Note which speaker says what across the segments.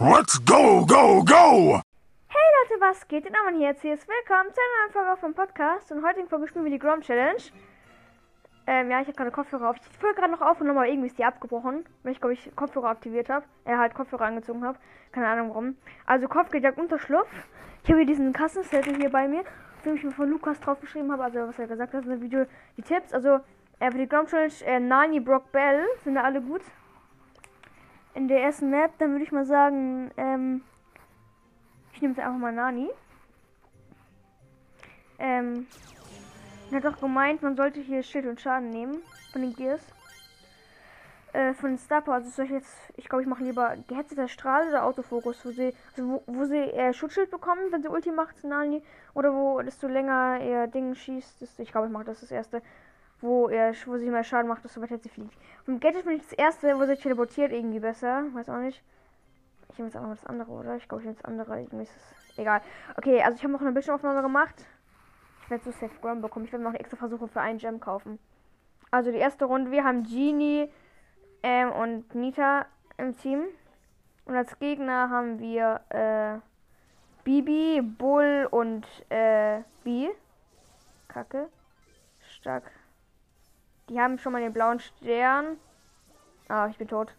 Speaker 1: Let's go, go, go!
Speaker 2: Hey Leute, was geht? Den Amann hier jetzt. Willkommen zu einer neuen Folge vom Podcast. Und heute Folge spielen wir die Grom Challenge. Ähm, ja, ich habe gerade Kopfhörer auf. Ich fülle gerade noch aufgenommen, aber irgendwie ist die abgebrochen. Weil ich, glaube ich, Kopfhörer aktiviert habe. Er äh, halt Kopfhörer angezogen habe. Keine Ahnung warum. Also Kopfgejagt Unterschlupf. Ich habe hier diesen Kassenzettel hier bei mir, den ich mir von Lukas draufgeschrieben habe. Also was er gesagt hat in dem Video. Die Tipps, also äh, für die Grom Challenge, äh, Nani, Brock, Bell sind da alle gut in der ersten Map, dann würde ich mal sagen, ähm, ich nehme jetzt einfach mal Nani. Ähm, er hat doch gemeint, man sollte hier Schild und Schaden nehmen von den Gears. Äh, von den Star Power. Also soll ich jetzt, ich glaube, ich mache lieber gehetzeter Strahl oder Autofokus, wo sie, also wo, wo sie eher Schutzschild bekommen, wenn sie Ulti macht, Nani. Oder wo, desto länger ihr Ding schießt. Desto, ich glaube, ich mache das das erste wo er wo sie mehr Schaden macht, desto weiter sie fliegt. Vom Gadget bin ich das erste, wo sie teleportiert, irgendwie besser. Weiß auch nicht. Ich nehme jetzt einfach mal das andere, oder? Ich glaube, ich nehme das andere. Irgendwie ist es egal. Okay, also ich habe noch eine Bildschirmaufnahme gemacht. Ich werde so safe Grom bekommen. Ich werde noch extra Versuche für einen Gem kaufen. Also die erste Runde, wir haben Genie ähm, und Nita im Team. Und als Gegner haben wir äh, Bibi, Bull und äh, B. Kacke. Stark. Die haben schon mal den blauen Stern. Ah, ich bin tot.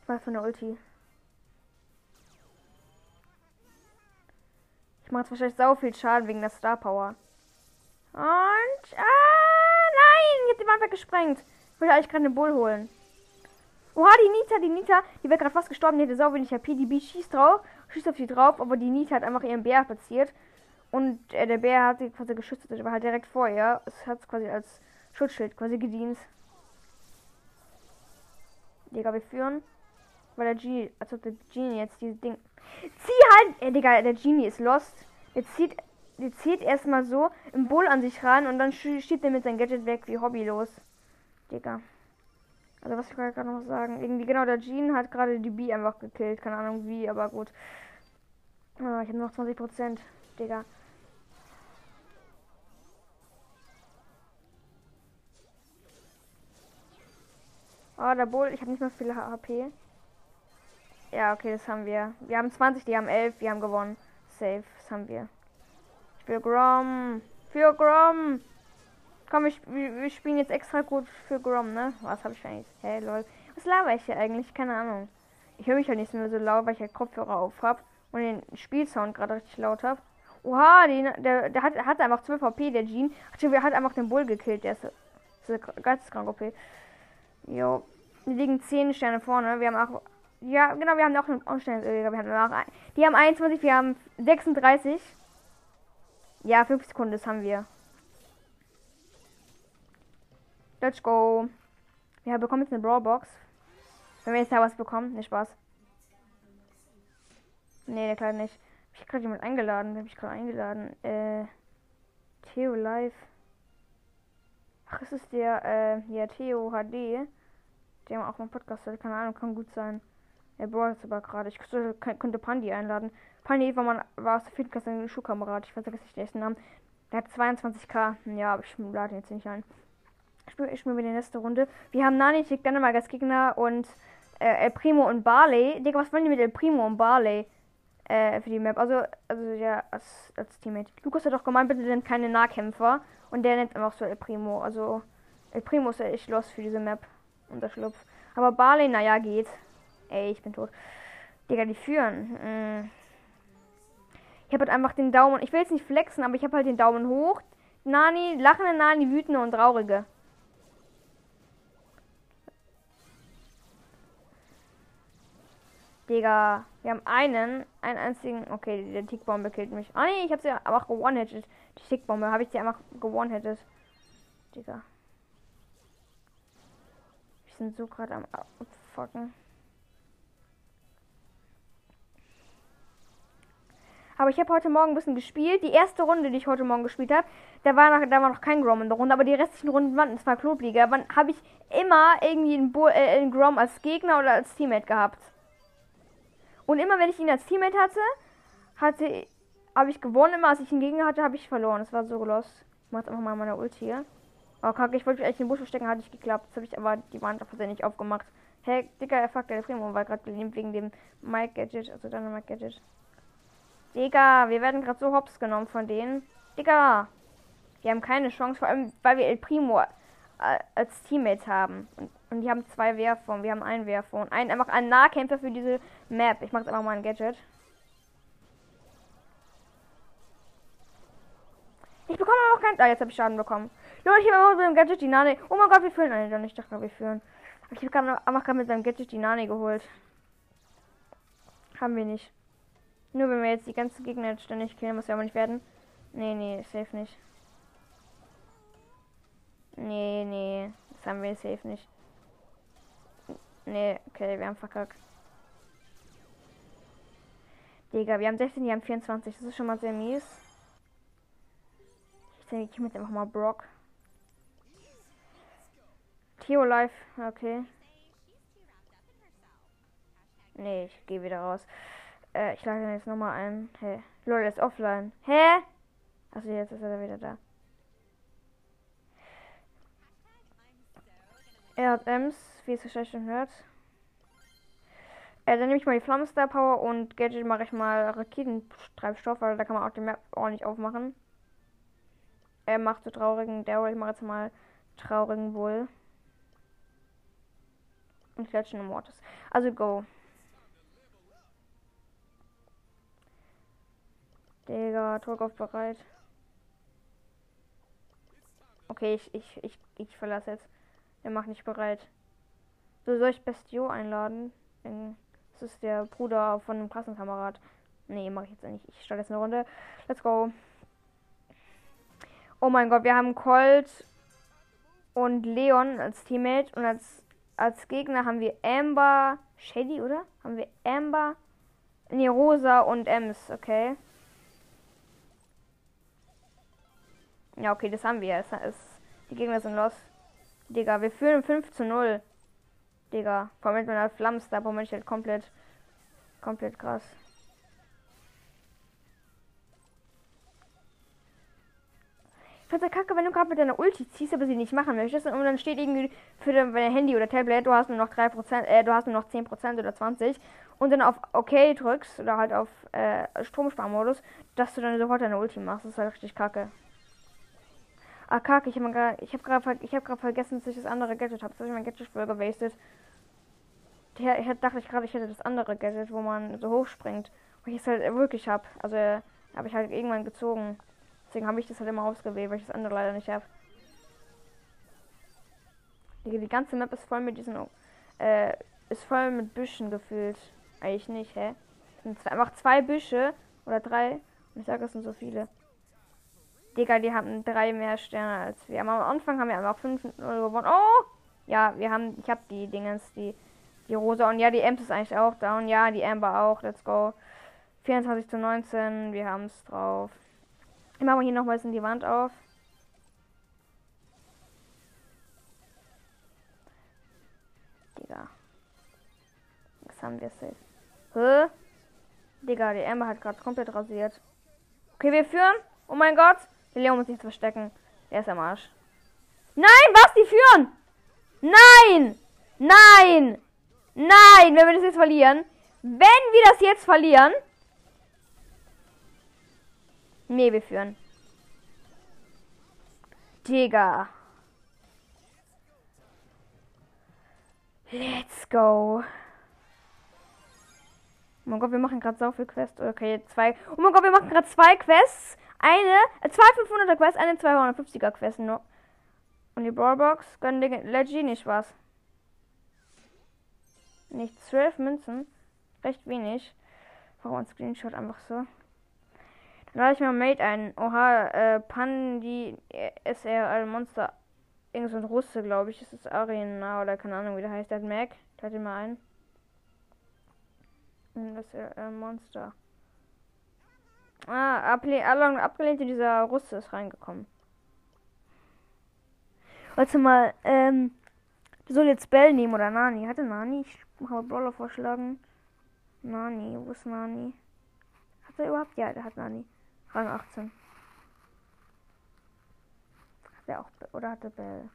Speaker 2: Ich mach von der Ulti. Ich mache jetzt wahrscheinlich sau viel Schaden wegen der Star Power. Und. Ah, nein! Ich hab die Wand weggesprengt. Ich wollte eigentlich gerade eine Bull holen. Oha, die Nita, die Nita, die wäre gerade fast gestorben. Die hätte sau wenig HP. Die B schießt drauf, schießt auf sie drauf, aber die Nita hat einfach ihren Bär platziert. Und äh, der Bär hat sie quasi geschützt, aber halt direkt vor ihr. Es hat quasi als Schutzschild quasi gedient. Digga, wir führen. Weil der Genie, also der Genie jetzt dieses Ding. Zieh halt! Äh, Digga, der Genie ist lost. Der zieht, der zieht erstmal so im Bull an sich ran und dann schiebt er mit seinem Gadget weg wie hobbylos. Digga. Also was ich gerade noch sagen. Irgendwie genau, der Gene hat gerade die B einfach gekillt. Keine Ahnung wie, aber gut. Ah, ich habe noch 20%. Digga. Oh, der Bull, ich habe nicht mehr viel HP. Ja, okay, das haben wir. Wir haben 20, die haben 11, wir haben gewonnen. Safe, das haben wir. Ich will Grom. Für Grom. Komm, wir, wir spielen jetzt extra gut für Grom, ne? Was habe ich eigentlich? Hey, lol. Was laber ich hier eigentlich? Keine Ahnung. Ich höre mich halt nicht mehr so laut, weil ich halt Kopfhörer auf habe und den Spielsound gerade richtig laut habe. Oha, die, der, der hat, hat einfach 12 HP, der Jean. Ach, der hat einfach den Bull gekillt, der ist, ist geisteskrank OP. Jo. Wir liegen 10 Sterne vorne. Wir haben auch. Ja, genau, wir haben auch einen Sterne. Wir haben auch, die haben 21, wir haben 36. Ja, 5 Sekunden, das haben wir. Let's go. Wir bekommen jetzt eine Brawlbox. Wenn wir jetzt da was bekommen, nicht Spaß. Nee, der Kleine nicht. Ich gerade jemand eingeladen? Hab ich gerade eingeladen? Äh. Theo Live. Ach, ist es der, äh, ja, Theo HD. Haben auch mal Podcast, keine Ahnung, kann gut sein. Er braucht es aber gerade. Ich könnte, könnte Pandi einladen. Pandi war, man, war aus der Klasse ein Schulkamerad. Ich weiß nicht den ersten Namen. Der hat 22k. Ja, aber ich lade ihn jetzt nicht ein. Ich spiele ich spiel mir die nächste Runde. Wir haben Nani, Tick, Dänemark als Gegner und äh, El Primo und Barley. Digga, was wollen die mit El Primo und Barley? Äh, für die Map. Also, also ja, als, als Teammate. Lukas hat doch gemeint, bitte sind keine Nahkämpfer. Und der nennt einfach so El Primo. Also, El Primo ist ja echt los für diese Map. Unterschlupf. Aber Barley, naja, geht. Ey, ich bin tot. Digga, die führen. Hm. Ich habe halt einfach den Daumen. Ich will jetzt nicht flexen, aber ich habe halt den Daumen hoch. Nani, lachende Nani, wütende und traurige. Digga, wir haben einen, einen einzigen. Okay, der Tickbombe killt mich. Ah nee, ich habe sie einfach gewonnen-hitted. Die Tickbombe habe ich sie einfach gewonnen-hitted. Digga. Wir sind so gerade am abfucken. Aber ich habe heute Morgen ein bisschen gespielt. Die erste Runde, die ich heute Morgen gespielt habe, da war noch, da war noch kein Grom in der Runde, aber die restlichen Runden waren zwar Klobliga. Dann habe ich immer irgendwie einen, Bo äh, einen Grom als Gegner oder als Teammate gehabt. Und immer wenn ich ihn als Teammate hatte, hatte habe ich gewonnen. Immer als ich ihn gegen hatte, habe ich verloren. Das war so los. Ich mach einfach mal meine Ulti hier. Oh, kacke, ich wollte mich eigentlich in den Busch verstecken, hat nicht geklappt. Jetzt habe ich aber die Wand nicht aufgemacht. Hey, Digga, fuck, der Primo war gerade gelähmt wegen dem Mike Gadget, also dann Mike Gadget. Digga, wir werden gerade so hops genommen von denen. Digga, wir haben keine Chance, vor allem, weil wir El Primo als Teammates haben. Und, und die haben zwei Werfer und wir haben einen Werfer und einen einfach einen Nahkämpfer für diese Map. Ich mach jetzt einfach mal ein Gadget. Ich bekomme auch kein. Ah, jetzt habe ich Schaden bekommen. Leute, ich habe mit dem Gadget die Nani. Oh mein Gott, wir führen. Nein, ich dachte, wir führen. Ich habe einfach gerade mit seinem Gadget die Nani geholt. Haben wir nicht. Nur wenn wir jetzt die ganzen Gegner ständig killen, was wir aber nicht werden. Nee, nee, safe nicht. Nee, nee, das haben wir safe nicht. Nee, okay, wir haben verkackt. Digga, wir haben 16, die haben 24. Das ist schon mal sehr mies. Ich denke, ich mit einfach mal Brock. Theo Life, okay. Nee, ich gehe wieder raus. Äh, ich lade jetzt nochmal ein. Hey. Lol, ist offline. Hä? Also jetzt ist er wieder da. Er hat Ems, wie es wahrscheinlich schon hört. Äh, dann nehme ich mal die Flammenstar Power und Gadget mache ich mal Raketentreibstoff, weil da kann man auch die Map ordentlich aufmachen. Er macht so traurigen Daryl, ich mache jetzt mal traurigen Bull. Und klatschen Mortis. Also go. Digga, drück auf bereit. Okay, ich, ich, ich, ich verlasse jetzt. Er macht nicht bereit. So soll ich Bestio einladen? Das ist der Bruder von einem Klassenkamerad. Nee, mache ich jetzt nicht. Ich starte jetzt eine Runde. Let's go. Oh mein Gott, wir haben Colt und Leon als Teammate und als, als Gegner haben wir Amber, Shady, oder? Haben wir Amber, nee, Rosa und Ems, okay. Ja, okay, das haben wir. Es, es, die Gegner sind los. Digga, wir führen 5 zu 0. Digga, vor allem mit meiner Flammenstar, Moment, ich halt komplett, komplett krass. Ich find's ja kacke, wenn du gerade mit deiner Ulti ziehst, aber sie nicht machen möchtest und dann steht irgendwie für dein Handy oder Tablet, du hast nur noch 3%, äh, du hast nur noch 10% oder 20 und dann auf OK drückst oder halt auf äh, Stromsparmodus, dass du dann sofort deine Ulti machst. Das ist halt richtig kacke. Ah, kacke, ich habe gerade hab habe gerade vergessen, dass ich das andere Gadget habe. Das habe ich mein Gadget voll gewastet. Ich, ich dachte ich gerade, ich hätte das andere Gadget, wo man so hoch springt. Und ich es halt wirklich habe. Also habe ich halt irgendwann gezogen. Deswegen habe ich das halt immer ausgewählt, weil ich das andere leider nicht habe. Die ganze Map ist voll mit diesen äh, ist voll mit Büschen gefühlt. Eigentlich nicht, hä? Es sind zwei, einfach zwei Büsche oder drei. Und ich sage, es sind so viele. Digga, die haben drei mehr Sterne als wir. Am Anfang haben wir einfach 5 gewonnen. Oh! Ja, wir haben, ich habe die Dingens, die, die Rosa und ja, die Ems ist eigentlich auch und ja, die Amber auch. Let's go. 24 zu 19, wir haben es drauf. Ich mache hier nochmals in die Wand auf. Digga. Was haben wir safe? Hä? Digga, die Amber hat gerade komplett rasiert. Okay, wir führen. Oh mein Gott. Der Leon muss sich verstecken. Er ist am Arsch. Nein, was? Die führen! Nein! Nein! Nein! Wenn wir das jetzt verlieren. Wenn wir das jetzt verlieren. Nee, wir führen. Digga. Let's go. Oh mein Gott, wir machen gerade so viel Quests. Okay, zwei. Oh mein Gott, wir machen gerade zwei Quests. Eine, äh, zwei 500er Quests, eine 250er Quest nur. Und die Brawlbox gönnen Leggy nicht was. Nicht 12 Münzen. Recht wenig. Warum ein Screenshot einfach so? Dann lade ich mir Mate ein. Oha, äh, Pandi SRL Monster. Irgend so ein Russe, glaube ich. Das ist Arena oder keine Ahnung, wie der heißt. Der hat Mac. Lade ihn mal ein. SRL Monster. Ah, abgelehnt, abgelehnt dieser Russe ist reingekommen. Warte mal, ähm, du soll jetzt Bell nehmen oder Nani? Hatte Nani? Ich habe Brawler vorschlagen. Nani, wo ist Nani? Hat er überhaupt? Ja, der hat Nani. Rang 18. Hat der auch. Oder hat der Bell?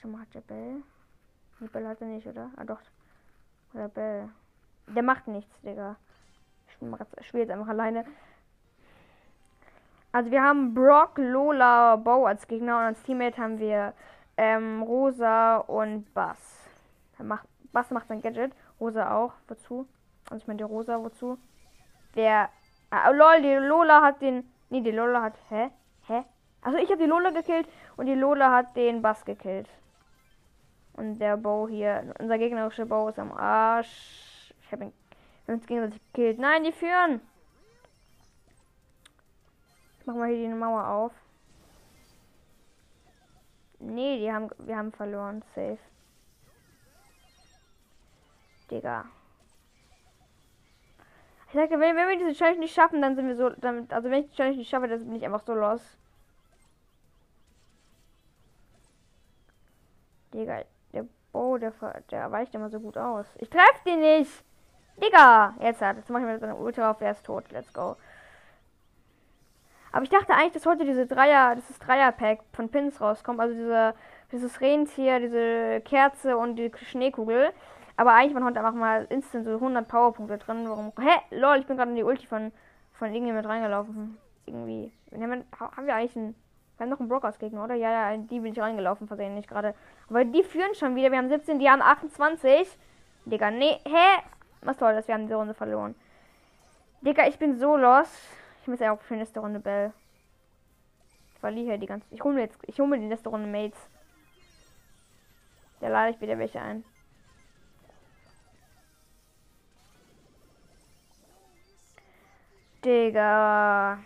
Speaker 2: Schon mal hat der Bell? Die Bell hat er nicht, oder? Ah doch. Oder Bell. Der macht nichts, Digga. Ich spiele jetzt einfach alleine. Also wir haben Brock, Lola, Bow als Gegner und als Teammate haben wir ähm, Rosa und Bass. Macht, Bass macht sein Gadget, Rosa auch. Wozu? Also ich meine die Rosa, wozu? Der. Ah, lol, die Lola hat den. Nee, die Lola hat. Hä? Hä? Also ich habe die Lola gekillt und die Lola hat den Bass gekillt. Und der Bow hier, unser gegnerischer Bow ist am Arsch. Ich habe ihn uns gegenseitig gekillt. Nein, die führen. Machen wir hier die Mauer auf. Nee, die haben wir haben verloren. Safe. Digga. Ich sagte, wenn, wenn wir diese Challenge nicht schaffen, dann sind wir so. Damit, also wenn ich die Challenge nicht schaffe, dann bin ich einfach so los. Digga, der Bo, der, der weicht immer so gut aus. Ich treffe den nicht! Digga! Jetzt hat. Jetzt mache ich mir seine Ultra auf, er ist tot. Let's go. Aber ich dachte eigentlich, dass heute diese Dreier, ist Dreier-Pack von Pins rauskommt. Also diese, dieses Rentier, diese Kerze und die Schneekugel. Aber eigentlich waren heute einfach mal instant so 100 Powerpunkte drin. Warum? Hä? Lol, ich bin gerade in die Ulti von, von irgendjemand reingelaufen. Irgendwie. Haben, wir eigentlich einen. Wir haben noch einen Brock Gegner, oder? Ja, ja, die bin ich reingelaufen, versehentlich gerade. Aber die führen schon wieder. Wir haben 17, die haben 28. Digga, nee. Hä? Was soll das? Wir haben die Runde verloren. Digga, ich bin so los. Ich muss ja auch für nächste Runde Bell. Ich verliere die ganze. Ich hole mir jetzt. Ich hole mir die nächste Runde Mates. Da lade ich wieder welche ein. Digga.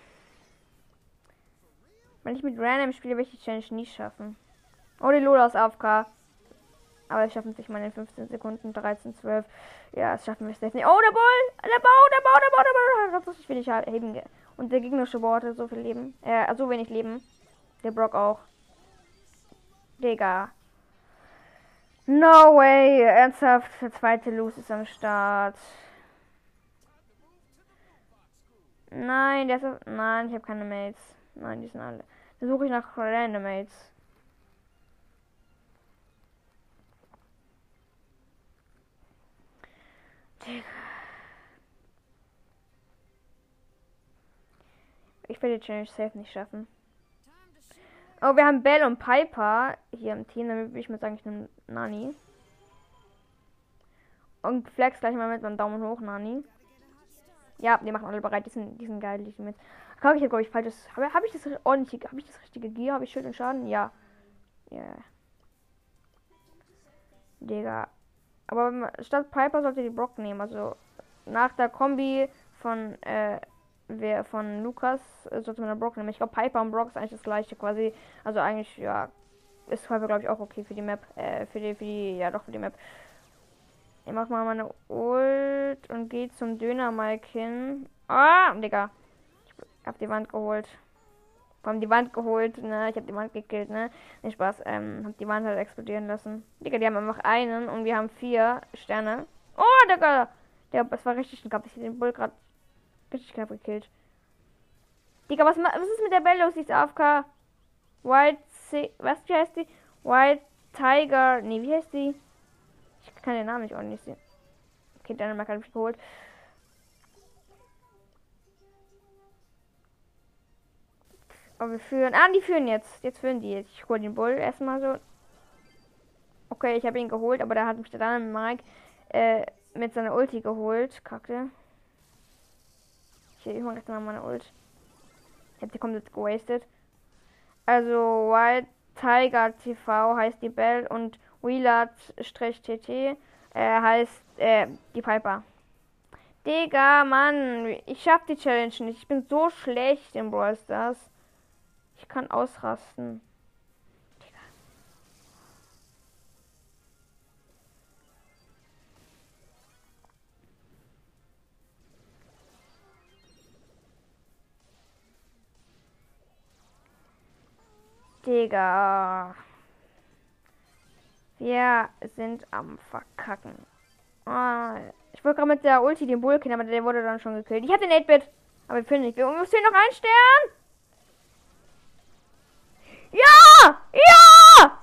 Speaker 2: Wenn ich mit Random spiele, werde ich die Challenge nie schaffen. Oh, die Lola aus AFK. Aber es schaffen sich mal in 15 Sekunden. 13, 12. Ja, es schaffen wir es nicht. Oh, der Ball! Der Bau, der Bau, der Bau, der. Das ist will ich halt heben. Und der gegnerische Bau hatte so viel Leben. Äh, so wenig Leben. Der Brock auch. Digga. No way. Ernsthaft. Der zweite Loose ist am Start. Nein, der ist. Nein, ich habe keine Mates. Nein, die sind alle. Da suche ich nach Random Mates. Ich werde die Challenge safe nicht schaffen. Oh, wir haben Bell und Piper hier im Team. Damit würde ich mal sagen, ich nehme Nani. Und Flex gleich mal mit meinem Daumen hoch, Nani. Ja, die machen alle bereit. Die sind, die sind geil, die sind mit. Kann ich glaube ich falsches. Habe hab ich das ordentlich? Habe ich das richtige Gear? Habe ich Schild und Schaden? Ja. Ja. Yeah. Digga. Aber statt Piper sollte die Brock nehmen. Also nach der Kombi von äh, wer von Lukas äh, sollte man Brock nehmen. Ich glaube Piper und Brock ist eigentlich das gleiche quasi. Also eigentlich ja ist Piper glaube ich auch okay für die Map. Äh, für die für die ja doch für die Map. Ich mach mal meine Ult und gehe zum Döner Mike hin. Ah, Digga. Ich hab die Wand geholt. Vor allem die Wand geholt, ne? Ich hab die Wand gekillt, ne? Nicht Spaß, ähm, hab die Wand halt explodieren lassen. Digga, die haben einfach einen und wir haben vier Sterne. Oh, Digga! Der, das war richtig knapp. Ich den Bull gerade richtig knapp gekillt. Digga, was, was ist mit der Belle los? Die ist AFK. White, C was wie heißt die? White Tiger, nee, wie heißt die? Ich kann den Namen nicht ordentlich sehen. Okay, Dänemark hat mich geholt. Aber wir führen. Ah, die führen jetzt. Jetzt führen die. Ich hole den Bull erstmal so. Okay, ich habe ihn geholt, aber da hat mich der Mike äh, mit seiner Ulti geholt. Kacke. Ich, ich mache jetzt mal meine Ult. Ich habe die komplett gewastet. Also Wild Tiger TV heißt die Bell und Wheelat-TT äh, heißt äh, die Piper. Digga, Mann, ich schaff die Challenge nicht. Ich bin so schlecht in Brawl Stars. Ich kann ausrasten. Digga. Wir sind am Verkacken. Ah, ich wollte gerade mit der Ulti den Bull killen, aber der wurde dann schon gekillt. Ich hatte den 8-Bit, aber ich finde nicht. Wir uns hier noch einen Stern. Ja! Ja!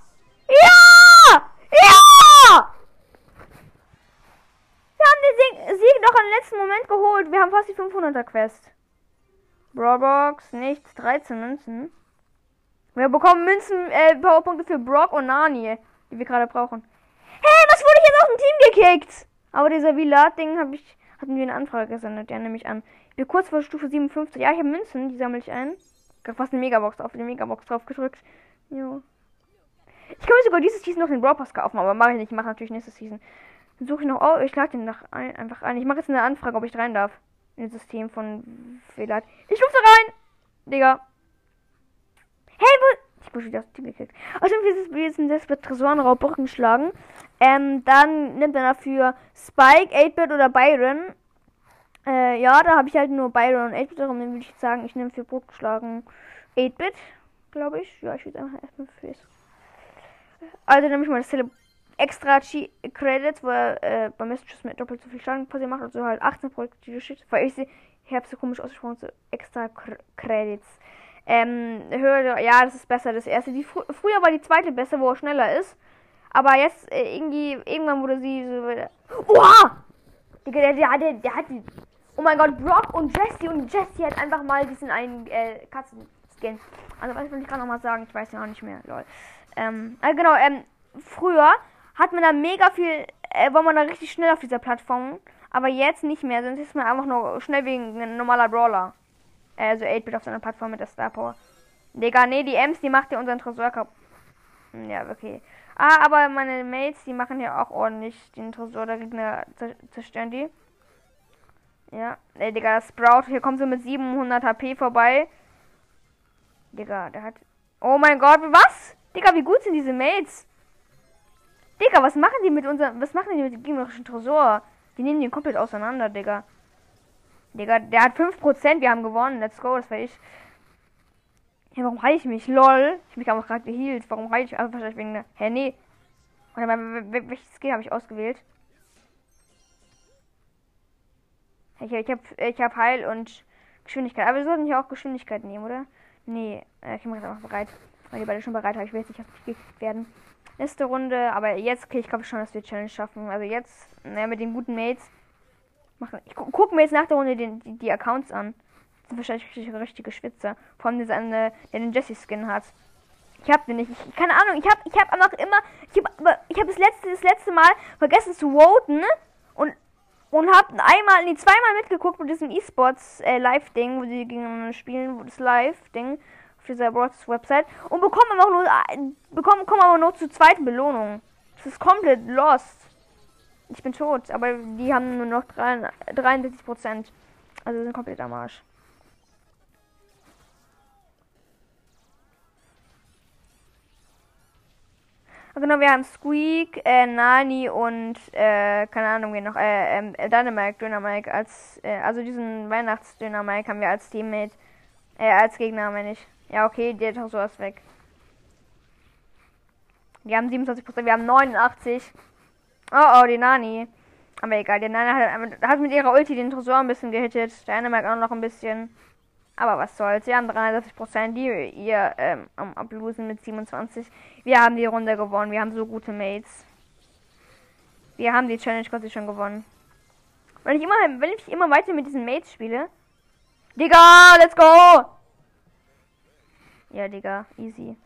Speaker 2: Ja! Ja! Wir haben den Sieg noch im letzten Moment geholt. Wir haben fast die 500er-Quest. Robux, nichts, 13 Münzen. Wir bekommen Münzen, äh, Powerpunkte für Brock und Nani, die wir gerade brauchen. Hey, was wurde ich jetzt aus dem Team gekickt? Aber dieser Villat-Ding habe ich, hatten wir eine Anfrage gesendet, der nämlich an. Ich bin kurz vor Stufe 57. Ja, ich habe Münzen, die sammle ich ein. Ich habe fast eine Megabox auf die Megabox drauf gedrückt. Jo. Ich kann mir sogar dieses Season noch den Brawl Pass kaufen, aber mache ich nicht. Ich mache natürlich nächstes Season. Dann suche ich noch. Oh, ich lade den nach ein, einfach ein. Ich mache jetzt eine Anfrage, ob ich rein darf. In das System von Velat. Ich rufe rein! Digga. Hey, wo. Ich bin wieder aus dem Team gekriegt. Außerdem ist es wir sind jetzt bei Tresorenraub Brücken schlagen. Ähm, dann nimmt er dafür Spike, 8-Bit oder Byron. Äh, ja, da habe ich halt nur Byron und 8-Bit, darum würde ich sagen, ich nehme für Brot geschlagen 8-Bit, glaube ich. Ja, ich würde einfach erstmal für Also nehme ich mal das Tele extra G Credits, er äh, beim Mistschuss mit doppelt so viel Schaden quasi macht, also halt 18 Projektile Shit, weil ich sie, ich habe so komisch ausgesprochen, so extra Credits. Ähm, höher, ja, das ist besser, das erste. Die fr früher war die zweite besser, wo er schneller ist. Aber jetzt äh, irgendwie, irgendwann wurde sie so. Oha! Digga, der, der, der, der hat die. Oh mein Gott, Brock und Jesse und Jesse hat einfach mal diesen einen äh, Katzen-Skin. Also was will ich gerade noch mal sagen? Ich weiß ja auch nicht mehr, lol. Ähm, also genau, ähm, früher hat man da mega viel, äh, war man da richtig schnell auf dieser Plattform. Aber jetzt nicht mehr, sonst ist man einfach nur schnell wegen ein normaler Brawler. Also 8-Bit auf seiner Plattform mit der Star Power. Digga, nee, die Ems, die macht ja unseren Tresor kaputt. Hm, ja, okay. Ah, aber meine Mates, die machen ja auch ordentlich den Tresor der Gegner zerstören die. Ja, ey, Digga, Sprout, hier kommt so mit 700 HP vorbei. Digga, der hat... Oh mein Gott, was? Digga, wie gut sind diese Mates? Digga, was machen die mit unserem... Was machen die mit dem gegnerischen Tresor? Die nehmen den komplett auseinander, Digga. Digga, der hat 5%, wir haben gewonnen. Let's go, das war ich. Ja, warum heile ich mich? Lol. Ich mich einfach gerade geheilt. Warum heile ich? Also wahrscheinlich wegen der. Hä, nee. Mal, welches Skill habe ich ausgewählt? Ich, ich habe ich hab Heil und Geschwindigkeit. Aber wir sollten hier auch Geschwindigkeit nehmen, oder? Nee, äh, ich mache jetzt einfach bereit. Weil die beide schon bereit haben. Ich will jetzt nicht auf mich gekickt werden. Nächste Runde, aber jetzt, okay, ich glaube schon, dass wir Challenge schaffen. Also jetzt, naja, mit den guten Mates. Machen. Ich gu guck mir jetzt nach der Runde den, die, die Accounts an sind wahrscheinlich richtige, richtige Schwitzer. Vor allem dieser eine, der den Jesse-Skin hat. Ich hab den nicht. Ich, keine Ahnung, ich hab, ich hab einfach immer. Ich hab, ich hab das letzte, das letzte Mal vergessen zu voten und und hab einmal, nee, zweimal mitgeguckt mit diesem E-Sports äh, wo sie gegeneinander spielen, wo das Live-Ding auf dieser Broadcast Website und bekommen einfach nur, äh, bekommen, kommen aber nur zur zweiten Belohnung. Das ist komplett lost. Ich bin tot, aber die haben nur noch 63 Prozent. Also sind komplett am Arsch. Genau, wir haben Squeak, äh, Nani und, äh, keine Ahnung, wie noch, äh, äh, Dynamite, Dynamite als, äh, also diesen Weihnachtsdynamite haben wir als Teammate, äh, als Gegner, meine ich. Ja, okay, der ist sowas weg. Wir haben 27%, wir haben 89. Oh, oh, die Nani. Aber egal, die Nani hat, hat mit ihrer Ulti den Tresor ein bisschen gehittet. Dynamite auch noch ein bisschen. Aber was soll's. Wir haben 63 Prozent, die ihr ähm, am Ablosen mit 27. Wir haben die Runde gewonnen. Wir haben so gute Mates. Wir haben die Challenge quasi schon gewonnen. Wenn ich immer, wenn ich immer weiter mit diesen Mates spiele. Digga, let's go! Ja, Digga, easy.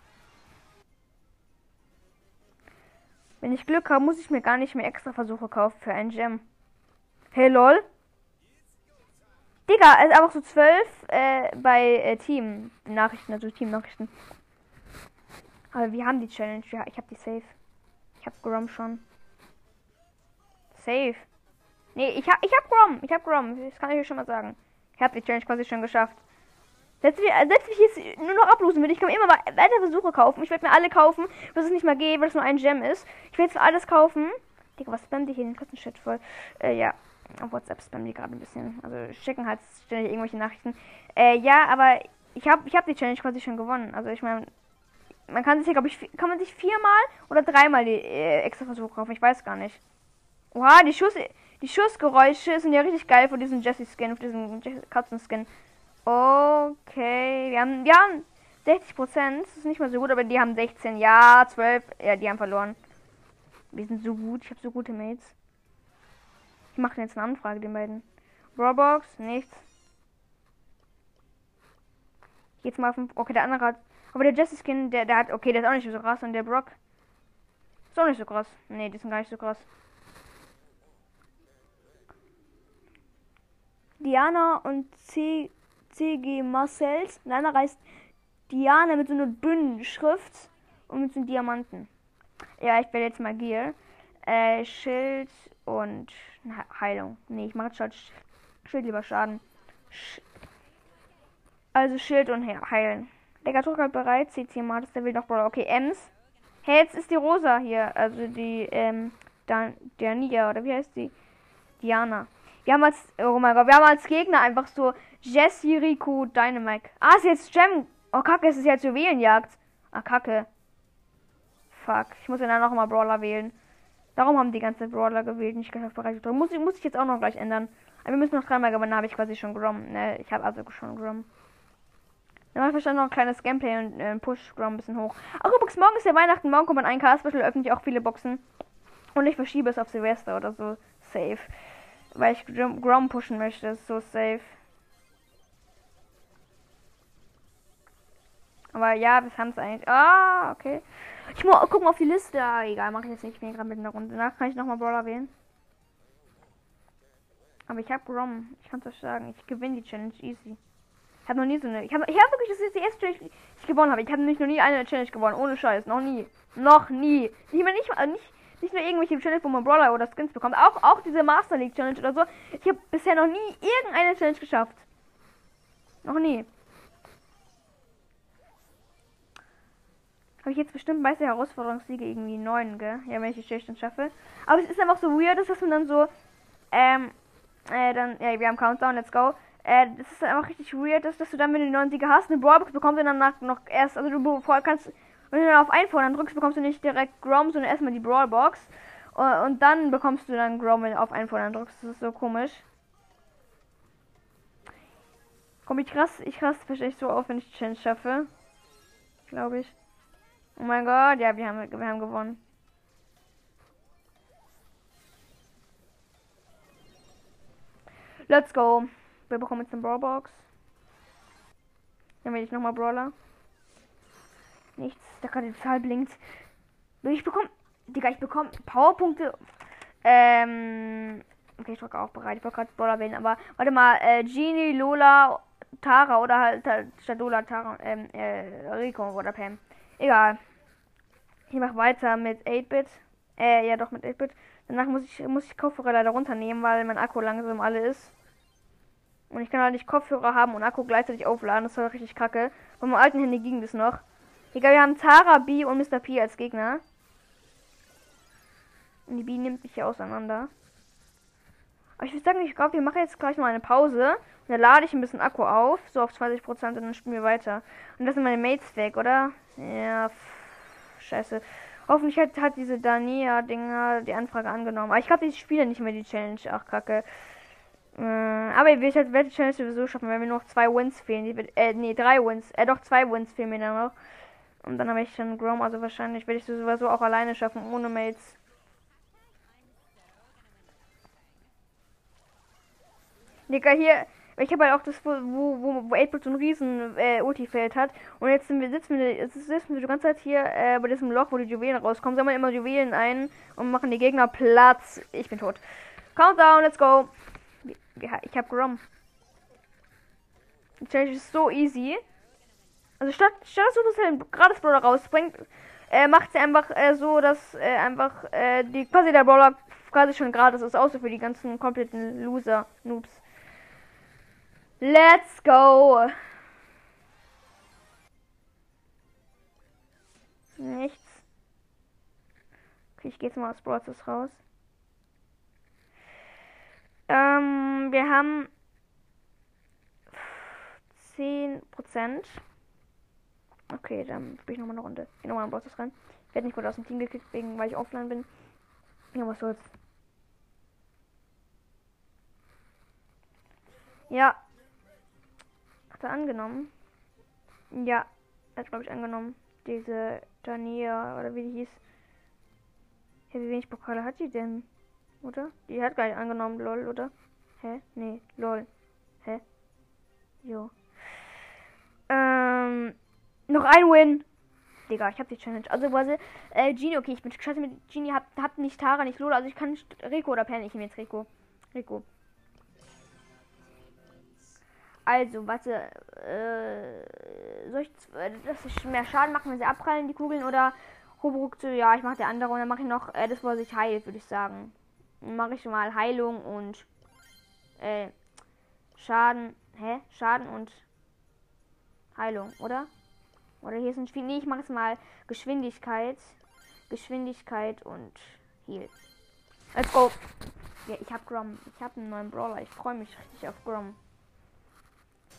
Speaker 2: Wenn ich Glück habe, muss ich mir gar nicht mehr extra Versuche kaufen für einen Gem. Hey lol. Digga, ist einfach so zwölf äh, bei äh, Team-Nachrichten, also Team-Nachrichten. Aber wir haben die Challenge. Ja, ich habe die safe. Ich habe Grom schon. Safe. Nee, ich hab, ich hab Grom. Ich hab Grom. Das kann ich euch schon mal sagen. Ich habe die Challenge quasi schon geschafft. Setz mich, setz mich jetzt nur noch ablosen will. Ich kann immer weiter Versuche kaufen. Ich werde mir alle kaufen, bis es nicht mehr geht, weil es nur ein Gem ist. Ich werde jetzt alles kaufen. Digga, was spammt ich hier den Kosten-Chat voll? Äh, ja auf WhatsApp spammen die gerade ein bisschen. Also schicken halt ständig irgendwelche Nachrichten. Äh, ja, aber ich habe ich hab die Challenge quasi schon gewonnen. Also ich meine, man kann sich, glaube ich, kann man sich viermal oder dreimal die äh, extra Versuche kaufen. Ich weiß gar nicht. Oha, die Schuss, die Schussgeräusche sind ja richtig geil von diesem Jesse Skin, von diesem Katzen Skin. Okay, wir haben, wir haben 60 Prozent. Das ist nicht mal so gut, aber die haben 16. Ja, 12. Ja, die haben verloren. Wir sind so gut. Ich habe so gute Mates. Ich mache jetzt eine Anfrage den beiden. Brawlbox, nichts. Jetzt mal auf den, okay, der andere hat, aber der Jesse Skin, der, der hat, okay, der ist auch nicht so krass und der Brock ist auch nicht so krass. Nee, die sind gar nicht so krass. Diana und C, CG Marcells. Und einer heißt Diana mit so einer dünnen Schrift und mit so einem Diamanten. Ja, ich wähle jetzt mal Gear. Äh, Schild und Heilung. Nee, ich mache statt Schild lieber Schaden. Sch also Schild und Heilen. Der Druck halt bereit. CC Martis, der will noch Brawler. Okay, Ems. Hey, jetzt ist die Rosa hier. Also die, ähm, Dan Dania, oder wie heißt die? Diana. Wir haben als, oh mein Gott, wir haben als Gegner einfach so Jesse, Rico, Dynamite. Ah, ist jetzt Gem. Oh, kacke, es ist jetzt Juwelenjagd. Ah, kacke. Fuck, ich muss dann noch mal Brawler wählen. Darum haben die ganze Brawler gewählt, nicht bereit Muss ich, muss ich jetzt auch noch gleich ändern. Aber wir müssen noch dreimal gewinnen, habe ich quasi schon Grom. Ne, ich habe also schon Grom. Dann mache ich wahrscheinlich noch ein kleines Gameplay und äh, push Grom ein bisschen hoch. Auch übrigens, morgen ist ja Weihnachten, morgen kommt ein K-Special, öffne ich auch viele Boxen. Und ich verschiebe es auf Silvester oder so. Safe. Weil ich Grom pushen möchte, ist so safe. Aber ja, wir haben es eigentlich. Ah, okay. Ich muss gucken auf die Liste. Ah, egal, mache ich jetzt nicht. Ich bin gerade mit einer Runde. Danach kann ich nochmal Brawler wählen. Aber ich habe Grom. Ich kann es euch sagen. Ich gewinne die Challenge easy. Ich habe noch nie so eine. Ich habe ich hab wirklich, das ist die erste Challenge, die ich gewonnen habe. Ich habe nämlich noch nie eine Challenge gewonnen. Ohne Scheiß. Noch nie. Noch nie. Ich meine, nicht, nicht, nicht nur irgendwelche Challenge, wo man Brawler oder Skins bekommt. Auch, auch diese Master League Challenge oder so. Ich habe bisher noch nie irgendeine Challenge geschafft. Noch nie. Habe ich jetzt bestimmt meiste Herausforderungssiege irgendwie neun, gell? Ja, wenn ich die Challenge schaffe. Aber es ist einfach so weird, dass man dann so, ähm, äh, dann, ja, wir haben Countdown, let's go. Äh, das ist einfach richtig weird, dass, dass du dann, wenn du die neuen Siege hast, eine Brawlbox bekommst und dann nach, noch erst, also du kannst wenn du dann auf Einfordern dann drückst, bekommst du nicht direkt Grom, sondern erstmal die Brawlbox. Äh, und dann bekommst du dann Grom, wenn du auf Einfordern drückst. Das ist so komisch. Komm, ich krass, ich krass verstehe ich so auf, wenn ich die Chance schaffe. Glaube ich. Oh mein Gott, ja, wir haben, wir haben gewonnen. Let's go. Wir bekommen jetzt eine Brawlbox. Dann will ich nochmal Brawler. Nichts. Da gerade die Zahl blinkt. Ich bekomme. Digga, ich bekomme Powerpunkte. Ähm. Okay, ich drücke auch bereit. Ich wollte gerade Brawler wählen, aber warte mal, äh, Genie, Lola, Tara oder halt, halt statt Lola, Tara, ähm, äh, Rico oder Pam. Egal. Ich mache weiter mit 8-Bit. Äh, ja doch mit 8-Bit. Danach muss ich, muss ich Kopfhörer leider runternehmen, weil mein Akku langsam alle ist. Und ich kann halt nicht Kopfhörer haben und Akku gleichzeitig aufladen. Das war richtig kacke. Bei meinem alten Handy ging das noch. Egal, wir haben Tara, B und Mr. P als Gegner. Und die B nimmt sich hier auseinander. Aber ich würde sagen, ich glaube, wir machen jetzt gleich mal eine Pause. Und dann lade ich ein bisschen Akku auf, so auf 20% und dann spielen wir weiter. Und das sind meine Mates weg, oder? Ja, pff, scheiße. Hoffentlich hat, hat diese Dania-Dinger die Anfrage angenommen. Aber ich glaube, ich spiele nicht mehr die Challenge. Ach, kacke. Äh, aber ich werde die Challenge sowieso schaffen, wenn mir noch zwei Wins fehlen. Die äh, nee, drei Wins. Äh, doch, zwei Wins fehlen mir dann noch. Und dann habe ich schon Grom, also wahrscheinlich werde ich es sowieso auch alleine schaffen, ohne Mates. Digga, hier, ich habe halt auch das, wo, wo, wo 8 so ein riesen äh, Ulti-Feld hat. Und jetzt sind wir, sitzen wir, sitzen wir die ganze Zeit hier äh, bei diesem Loch, wo die Juwelen rauskommen. Sammeln immer Juwelen ein und machen die Gegner Platz. Ich bin tot. Countdown, let's go. Ich habe Grom. Die Challenge ist so easy. Also statt, statt dass du das halt gratis Brawler rausbringt, äh, macht sie einfach äh, so, dass äh, einfach äh, die quasi der Brawler quasi schon gratis ist, außer für die ganzen kompletten Loser, Noobs. Let's go! Nichts. Okay, ich gehe jetzt mal aus Brawlers raus. Ähm, wir haben 10%. Okay, dann spiele ich nochmal eine Runde. Ich nochmal ein Bosses rein. Ich werde nicht gut aus dem Team gekickt, wegen, weil ich offline bin. Ja, was soll's. Ja. Er angenommen? Ja. Er hat, glaube ich, angenommen. Diese Dania, oder wie die hieß. Ja, wie wenig Pokale hat die denn? Oder? Die hat gar nicht angenommen, lol, oder? Hä? Nee, lol. Hä? Jo. Ähm, noch ein Win. Digga, ich hab die Challenge. Also, quasi, äh, Genie, okay, ich bin scheiße mit Genie, hab, hab nicht Tara, nicht Lola, also ich kann Rico oder Pen, ich nehme jetzt Rico. Rico. Also, warte, äh, soll ich, äh, dass ich mehr Schaden machen, wenn sie abprallen, die Kugeln, oder Hobruck zu, ja, ich mache der andere und dann mache ich noch, äh, das, wo er sich heilt, würde ich sagen. Mache ich mal Heilung und, äh, Schaden, hä? Schaden und Heilung, oder? Oder hier ist ein Spiel. Nee, ich mache es mal Geschwindigkeit. Geschwindigkeit und Heal. Let's go. Ja, ich hab Grom. Ich hab einen neuen Brawler. Ich freue mich richtig auf Grom.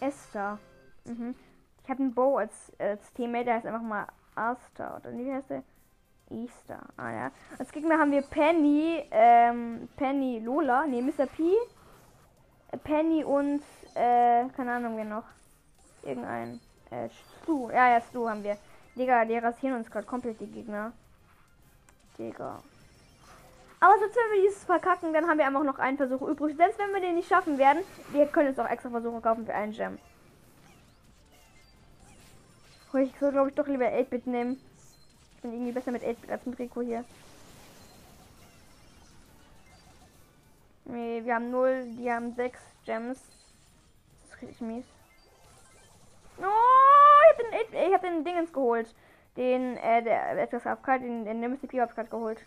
Speaker 2: Esther. Mhm. Ich habe einen Bow als, als Teammate. Der heißt einfach mal Asta. Oder wie heißt der? Easter. Ah ja. Als Gegner haben wir Penny, ähm, Penny Lola. Ne, Mr. P. Penny und, äh, keine Ahnung, wer noch. Irgendein. Äh, Stu. Ja, ja, Stu haben wir. Digga, die rasieren uns gerade komplett die Gegner. Digga. Aber selbst wenn wir dieses verkacken, dann haben wir einfach noch einen Versuch übrig. Selbst wenn wir den nicht schaffen werden, wir können jetzt auch extra Versuche kaufen für einen Gem. Ich soll, glaube ich, doch lieber 8-Bit nehmen. Ich bin irgendwie besser mit 8-Bit als mit Rico hier. Nee, wir haben 0, die haben 6 Gems. Das ist richtig mies. Oh, ich hab den, hab den Dingens geholt. Den, äh, der etwas AFK, den, den hab ich gerade geholt.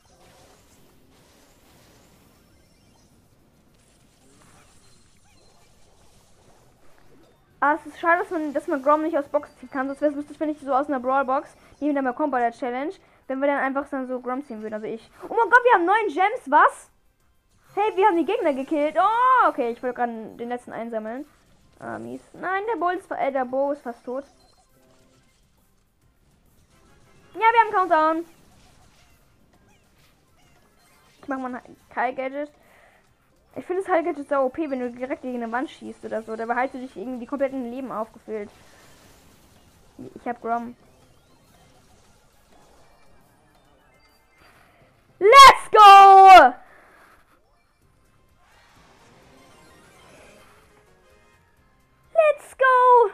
Speaker 2: Ah, es ist schade, dass man, dass man Grom nicht aus Box ziehen kann. Sonst wäre es lustig, wenn ich so aus einer Brawl Box, die wir dann mal kommen bei der Challenge, wenn wir dann einfach dann so Grom ziehen würden. Also ich. Oh mein Gott, wir haben neun Gems, was? Hey, wir haben die Gegner gekillt. Oh, okay, ich wollte gerade den letzten einsammeln. Ah, mies. Nein, der Bo ist, äh, ist fast tot. Ja, wir haben Countdown. Ich mach mal ein Kai Gadget. Ich finde es halt Gadget so OP, wenn du direkt gegen eine Wand schießt oder so. Dabei hast du dich irgendwie die kompletten Leben aufgefüllt. Ich hab Grom. Let's go! Let's go!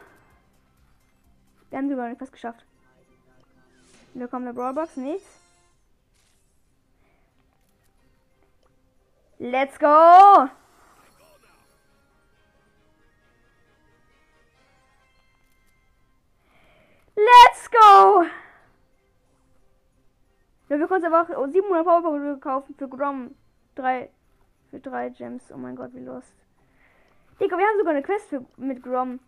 Speaker 2: Wir haben sogar fast geschafft. Wir kommen eine Brawlbox, nichts. Let's go! Let's go! Ja, wir können uns auch 700 Powerpunkte kaufen für Grom. Drei, für drei Gems. Oh mein Gott, wie lost. Digga, wir haben sogar eine Quest für, mit Grom.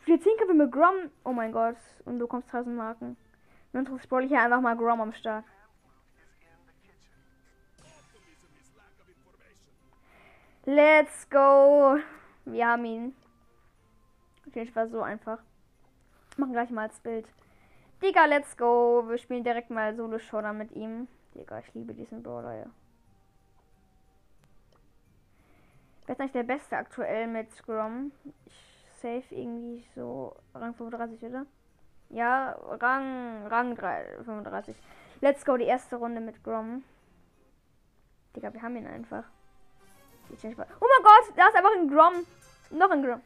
Speaker 2: Für 10 Kämpfe mit Grom. Oh mein Gott. Und du kommst 1000 Marken. Dann spoil ich hier einfach mal Grom am Start. Let's go. Wir haben ihn. Okay, war so einfach. Machen gleich mal das Bild. Digga, let's go. Wir spielen direkt mal Solo Showdown mit ihm. Digga, ich liebe diesen Brawler, ja. Wer ist eigentlich der Beste aktuell mit Scrum? Ich safe irgendwie so Rang 35, oder? Ja, Rang, Rang 3, 35. Let's go, die erste Runde mit Grom. Digga, wir haben ihn einfach. Oh mein Gott, da ist einfach ein Grom. Noch ein Grom.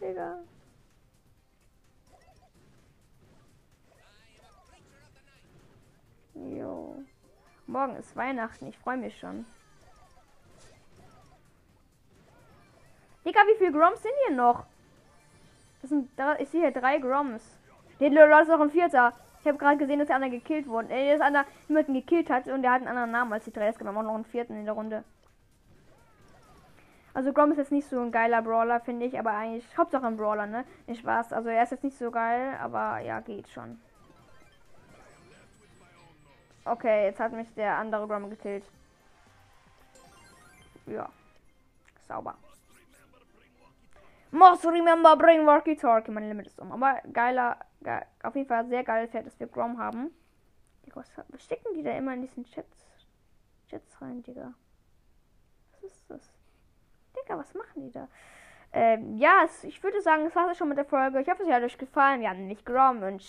Speaker 2: Digga. Jo. Morgen ist Weihnachten, ich freue mich schon. Digga, wie viele Groms sind hier noch? Das sind da, ich sehe hier drei Groms. Den Leute ist noch ein vierter. Ich habe gerade gesehen, dass der andere gekillt wurde. Äh, dass einer jemanden gekillt hat und der hat einen anderen Namen als die drei. Es gibt auch noch einen vierten in der Runde. Also Grom ist jetzt nicht so ein geiler Brawler, finde ich, aber eigentlich Hauptsache ein Brawler, ne? Ich weiß. Also er ist jetzt nicht so geil, aber ja, geht schon. Okay, jetzt hat mich der andere Grom gekillt. Ja. Sauber. Must remember bring walkie talkie. Mein Limit ist um. Aber geiler, geil, auf jeden Fall sehr geil Pferd, dass wir Grom haben. Digga, was, stecken die da immer in diesen Chats? Chats rein, Digga. Was ist das? Digga, was machen die da? Ähm, ja, es, ich würde sagen, es war schon mit der Folge. Ich hoffe, es hat euch gefallen. Wir haben nicht Grom und